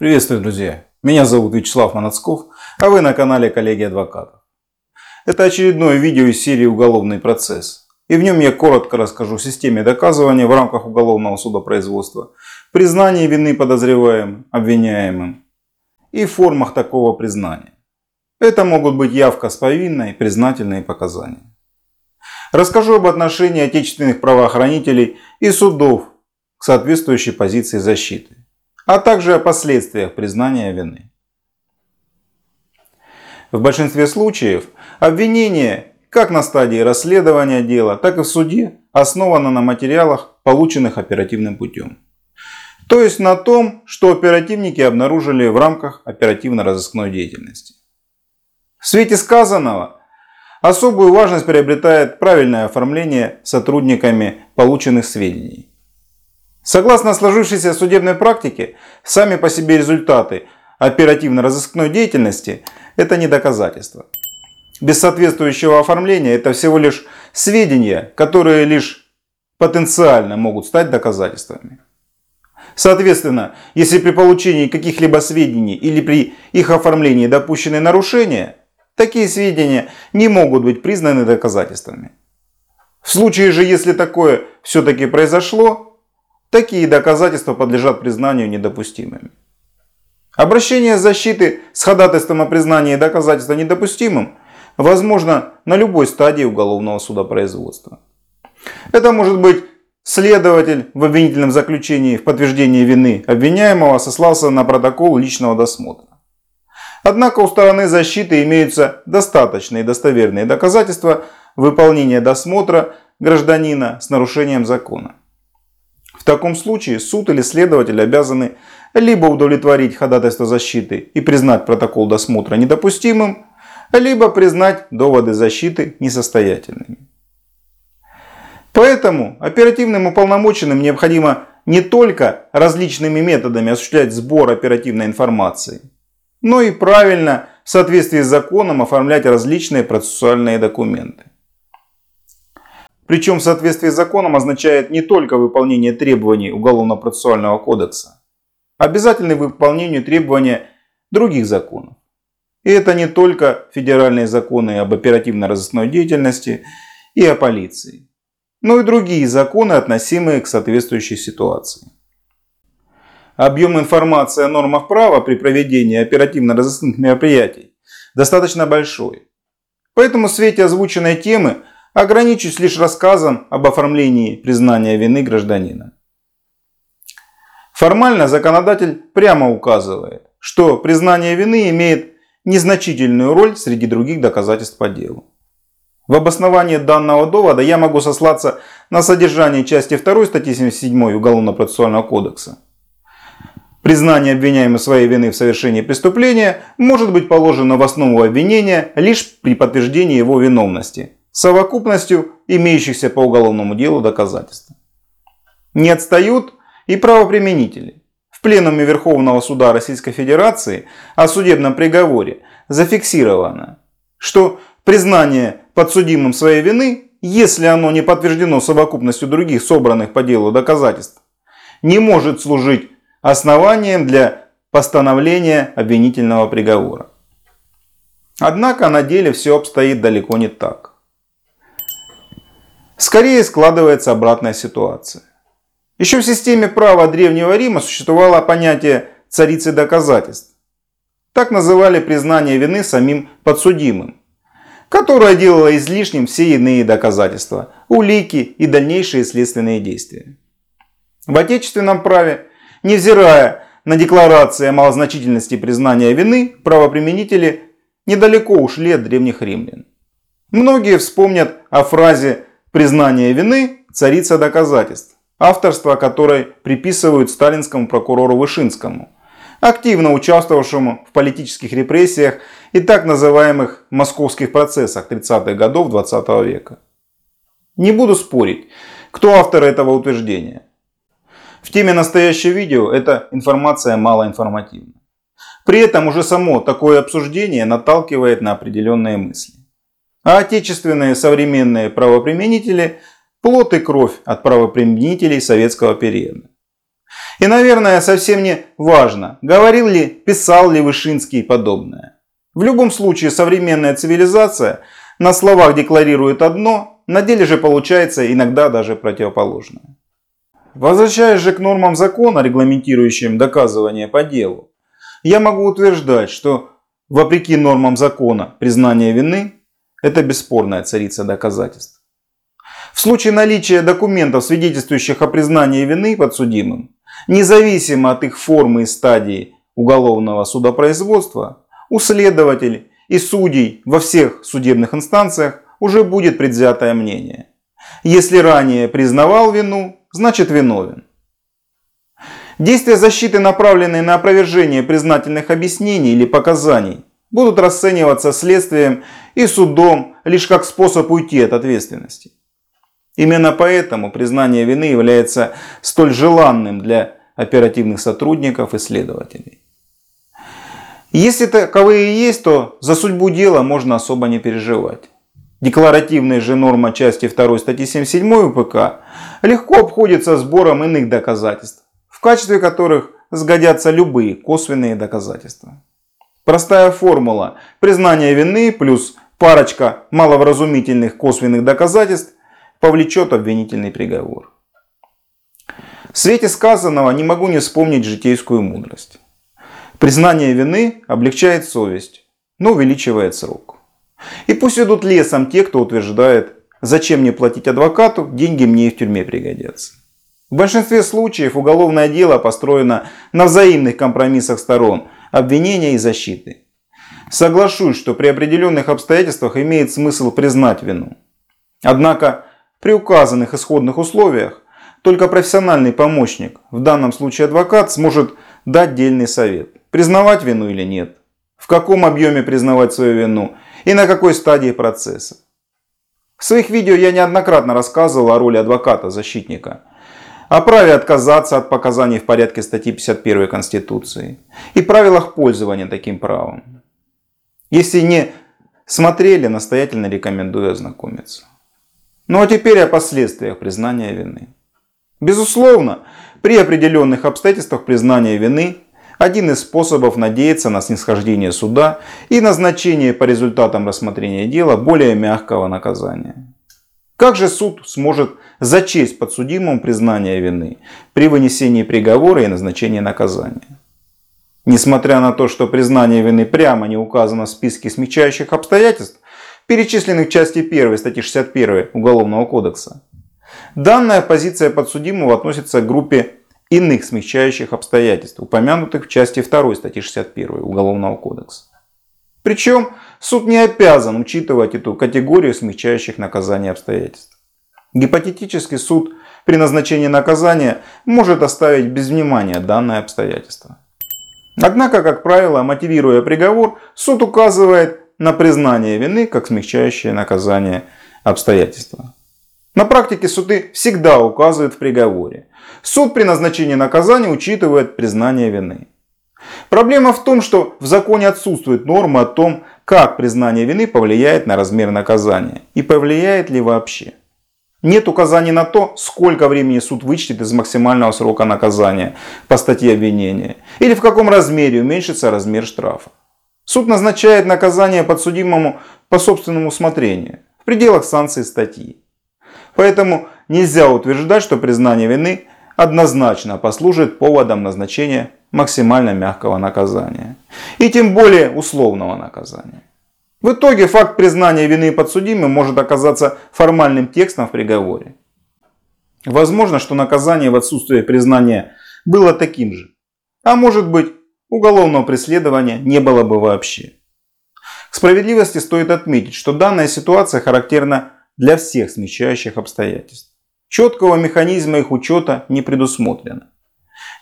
Приветствую, друзья! Меня зовут Вячеслав Манацков, а вы на канале Коллеги Адвокатов. Это очередное видео из серии «Уголовный процесс». И в нем я коротко расскажу о системе доказывания в рамках уголовного судопроизводства, признании вины подозреваемым, обвиняемым и формах такого признания. Это могут быть явка с повинной, признательные показания. Расскажу об отношении отечественных правоохранителей и судов к соответствующей позиции защиты а также о последствиях признания вины. В большинстве случаев обвинение как на стадии расследования дела, так и в суде основано на материалах, полученных оперативным путем. То есть на том, что оперативники обнаружили в рамках оперативно-розыскной деятельности. В свете сказанного особую важность приобретает правильное оформление сотрудниками полученных сведений. Согласно сложившейся судебной практике, сами по себе результаты оперативно-розыскной деятельности – это не доказательство. Без соответствующего оформления это всего лишь сведения, которые лишь потенциально могут стать доказательствами. Соответственно, если при получении каких-либо сведений или при их оформлении допущены нарушения, такие сведения не могут быть признаны доказательствами. В случае же, если такое все-таки произошло, Такие доказательства подлежат признанию недопустимыми. Обращение защиты с ходатайством о признании доказательства недопустимым возможно на любой стадии уголовного судопроизводства. Это может быть следователь в обвинительном заключении в подтверждении вины обвиняемого сослался на протокол личного досмотра. Однако у стороны защиты имеются достаточные достоверные доказательства выполнения досмотра гражданина с нарушением закона. В таком случае суд или следователь обязаны либо удовлетворить ходатайство защиты и признать протокол досмотра недопустимым, либо признать доводы защиты несостоятельными. Поэтому оперативным уполномоченным необходимо не только различными методами осуществлять сбор оперативной информации, но и правильно в соответствии с законом оформлять различные процессуальные документы. Причем в соответствии с законом означает не только выполнение требований Уголовно-процессуального кодекса, а обязательное выполнение требований других законов. И это не только федеральные законы об оперативно-розыскной деятельности и о полиции, но и другие законы, относимые к соответствующей ситуации. Объем информации о нормах права при проведении оперативно-розыскных мероприятий достаточно большой. Поэтому в свете озвученной темы Ограничусь лишь рассказом об оформлении признания вины гражданина. Формально законодатель прямо указывает, что признание вины имеет незначительную роль среди других доказательств по делу. В обосновании данного довода я могу сослаться на содержание части 2 статьи 77 Уголовно-процессуального кодекса. Признание обвиняемого своей вины в совершении преступления может быть положено в основу обвинения лишь при подтверждении его виновности – совокупностью имеющихся по уголовному делу доказательств. Не отстают и правоприменители. В Пленуме Верховного Суда Российской Федерации о судебном приговоре зафиксировано, что признание подсудимым своей вины, если оно не подтверждено совокупностью других собранных по делу доказательств, не может служить основанием для постановления обвинительного приговора. Однако на деле все обстоит далеко не так. Скорее складывается обратная ситуация. Еще в системе права Древнего Рима существовало понятие царицы доказательств. Так называли признание вины самим подсудимым, которое делало излишним все иные доказательства, улики и дальнейшие следственные действия. В отечественном праве, невзирая на декларации о малозначительности признания вины, правоприменители недалеко ушли от древних римлян. Многие вспомнят о фразе Признание вины – царица доказательств, авторство которой приписывают сталинскому прокурору Вышинскому, активно участвовавшему в политических репрессиях и так называемых московских процессах 30-х годов 20 -го века. Не буду спорить, кто автор этого утверждения. В теме настоящего видео эта информация малоинформативна. При этом уже само такое обсуждение наталкивает на определенные мысли. А отечественные современные правоприменители – плод и кровь от правоприменителей советского периода. И, наверное, совсем не важно, говорил ли, писал ли Вышинский подобное. В любом случае, современная цивилизация на словах декларирует одно, на деле же получается иногда даже противоположное. Возвращаясь же к нормам закона, регламентирующим доказывание по делу, я могу утверждать, что вопреки нормам закона признание вины – это бесспорная царица доказательств. В случае наличия документов, свидетельствующих о признании вины подсудимым, независимо от их формы и стадии уголовного судопроизводства, у следователей и судей во всех судебных инстанциях уже будет предвзятое мнение. Если ранее признавал вину, значит виновен. Действия защиты, направленные на опровержение признательных объяснений или показаний, будут расцениваться следствием и судом лишь как способ уйти от ответственности. Именно поэтому признание вины является столь желанным для оперативных сотрудников и следователей. Если таковые есть, то за судьбу дела можно особо не переживать. Декларативная же норма части 2 статьи 77 УПК легко обходится сбором иных доказательств, в качестве которых сгодятся любые косвенные доказательства. Простая формула признания вины плюс парочка маловразумительных косвенных доказательств повлечет обвинительный приговор. В свете сказанного не могу не вспомнить житейскую мудрость. Признание вины облегчает совесть, но увеличивает срок. И пусть идут лесом те, кто утверждает, зачем мне платить адвокату, деньги мне и в тюрьме пригодятся. В большинстве случаев уголовное дело построено на взаимных компромиссах сторон, обвинения и защиты. Соглашусь, что при определенных обстоятельствах имеет смысл признать вину. Однако при указанных исходных условиях только профессиональный помощник, в данном случае адвокат, сможет дать дельный совет, признавать вину или нет, в каком объеме признавать свою вину и на какой стадии процесса. В своих видео я неоднократно рассказывал о роли адвоката-защитника, о праве отказаться от показаний в порядке статьи 51 Конституции и правилах пользования таким правом. Если не смотрели, настоятельно рекомендую ознакомиться. Ну а теперь о последствиях признания вины. Безусловно, при определенных обстоятельствах признания вины один из способов надеяться на снисхождение суда и назначение по результатам рассмотрения дела более мягкого наказания. Как же суд сможет зачесть подсудимому признание вины при вынесении приговора и назначении наказания? Несмотря на то, что признание вины прямо не указано в списке смягчающих обстоятельств, перечисленных в части 1 статьи 61 Уголовного кодекса, данная позиция подсудимого относится к группе иных смягчающих обстоятельств, упомянутых в части 2 статьи 61 Уголовного кодекса. Причем суд не обязан учитывать эту категорию смягчающих наказания обстоятельств. Гипотетически суд при назначении наказания может оставить без внимания данное обстоятельство. Однако, как правило, мотивируя приговор, суд указывает на признание вины как смягчающее наказание обстоятельства. На практике суды всегда указывают в приговоре. Суд при назначении наказания учитывает признание вины. Проблема в том, что в законе отсутствует норма о том, как признание вины повлияет на размер наказания и повлияет ли вообще. Нет указаний на то, сколько времени суд вычтет из максимального срока наказания по статье обвинения или в каком размере уменьшится размер штрафа. Суд назначает наказание подсудимому по собственному усмотрению в пределах санкций статьи. Поэтому нельзя утверждать, что признание вины однозначно послужит поводом назначения максимально мягкого наказания. И тем более условного наказания. В итоге факт признания вины подсудимым может оказаться формальным текстом в приговоре. Возможно, что наказание в отсутствие признания было таким же. А может быть, уголовного преследования не было бы вообще. К справедливости стоит отметить, что данная ситуация характерна для всех смягчающих обстоятельств. Четкого механизма их учета не предусмотрено.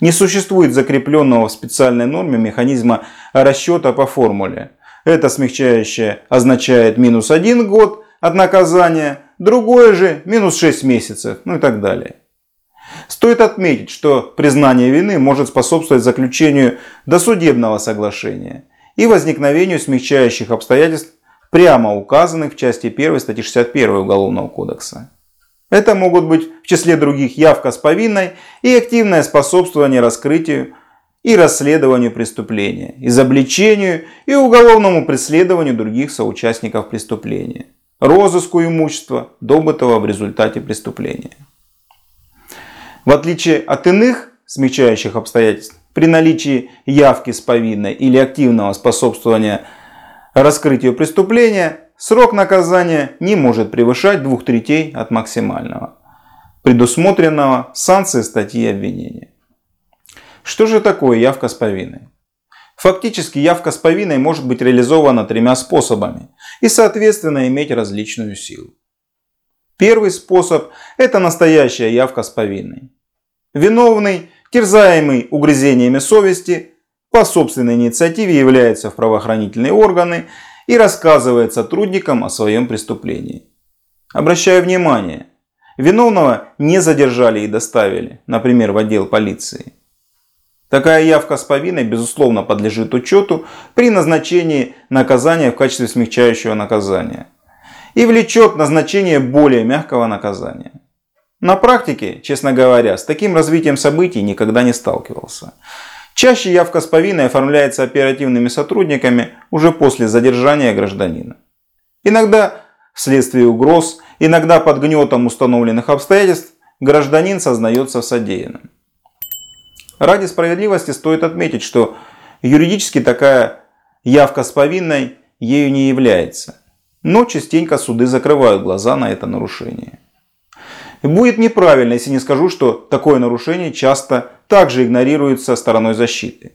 Не существует закрепленного в специальной норме механизма расчета по формуле. Это смягчающее означает минус 1 год от наказания, другое же минус 6 месяцев, ну и так далее. Стоит отметить, что признание вины может способствовать заключению досудебного соглашения и возникновению смягчающих обстоятельств прямо указанных в части 1 статьи 61 Уголовного кодекса. Это могут быть в числе других явка с повинной и активное способствование раскрытию и расследованию преступления, изобличению и уголовному преследованию других соучастников преступления, розыску имущества, добытого в результате преступления. В отличие от иных смягчающих обстоятельств, при наличии явки с повинной или активного способствования раскрытию преступления, срок наказания не может превышать двух третей от максимального, предусмотренного санкцией статьи обвинения. Что же такое явка с повинной? Фактически явка с повинной может быть реализована тремя способами и соответственно иметь различную силу. Первый способ – это настоящая явка с повинной. Виновный, терзаемый угрызениями совести, по собственной инициативе является в правоохранительные органы и рассказывает сотрудникам о своем преступлении. Обращаю внимание, виновного не задержали и доставили, например, в отдел полиции. Такая явка с повинной, безусловно, подлежит учету при назначении наказания в качестве смягчающего наказания и влечет назначение более мягкого наказания. На практике, честно говоря, с таким развитием событий никогда не сталкивался. Чаще явка с повинной оформляется оперативными сотрудниками уже после задержания гражданина. Иногда вследствие угроз, иногда под гнетом установленных обстоятельств гражданин сознается в содеянном. Ради справедливости стоит отметить, что юридически такая явка с повинной ею не является. Но частенько суды закрывают глаза на это нарушение. Будет неправильно, если не скажу, что такое нарушение часто также игнорируется стороной защиты.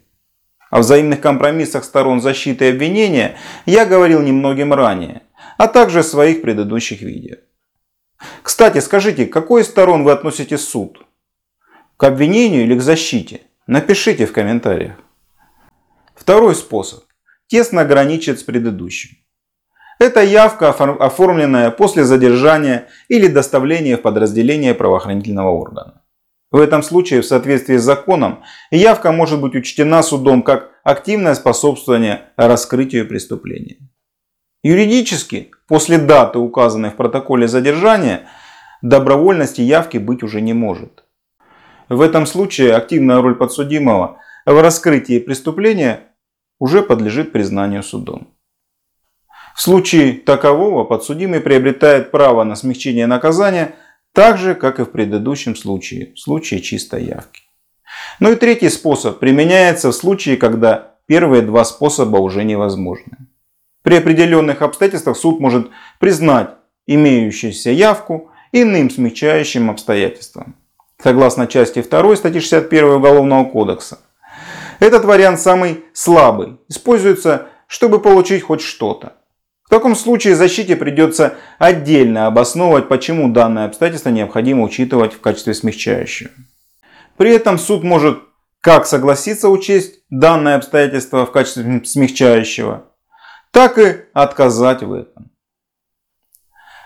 О взаимных компромиссах сторон защиты и обвинения я говорил немногим ранее, а также в своих предыдущих видео. Кстати, скажите, к какой из сторон вы относите суд? К обвинению или к защите? Напишите в комментариях. Второй способ тесно граничит с предыдущим. Это явка, оформленная после задержания или доставления в подразделение правоохранительного органа. В этом случае, в соответствии с законом, явка может быть учтена судом как активное способствование раскрытию преступления. Юридически, после даты, указанной в протоколе задержания, добровольности явки быть уже не может. В этом случае активная роль подсудимого в раскрытии преступления уже подлежит признанию судом. В случае такового подсудимый приобретает право на смягчение наказания так же, как и в предыдущем случае, в случае чистой явки. Ну и третий способ применяется в случае, когда первые два способа уже невозможны. При определенных обстоятельствах суд может признать имеющуюся явку иным смягчающим обстоятельством. Согласно части 2 статьи 61 Уголовного кодекса. Этот вариант самый слабый. Используется, чтобы получить хоть что-то. В таком случае защите придется отдельно обосновывать, почему данное обстоятельство необходимо учитывать в качестве смягчающего. При этом суд может как согласиться учесть данное обстоятельство в качестве смягчающего, так и отказать в этом.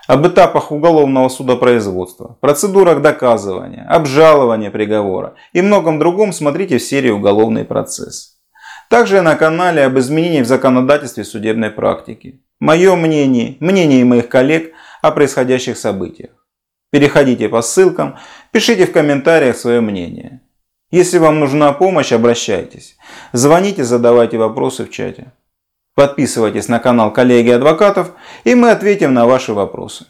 Об этапах уголовного судопроизводства, процедурах доказывания, обжалования приговора и многом другом смотрите в серии «Уголовный процесс». Также на канале об изменениях в законодательстве судебной практики. Мое мнение, мнение моих коллег о происходящих событиях. Переходите по ссылкам, пишите в комментариях свое мнение. Если вам нужна помощь, обращайтесь. Звоните, задавайте вопросы в чате. Подписывайтесь на канал коллеги адвокатов и мы ответим на ваши вопросы.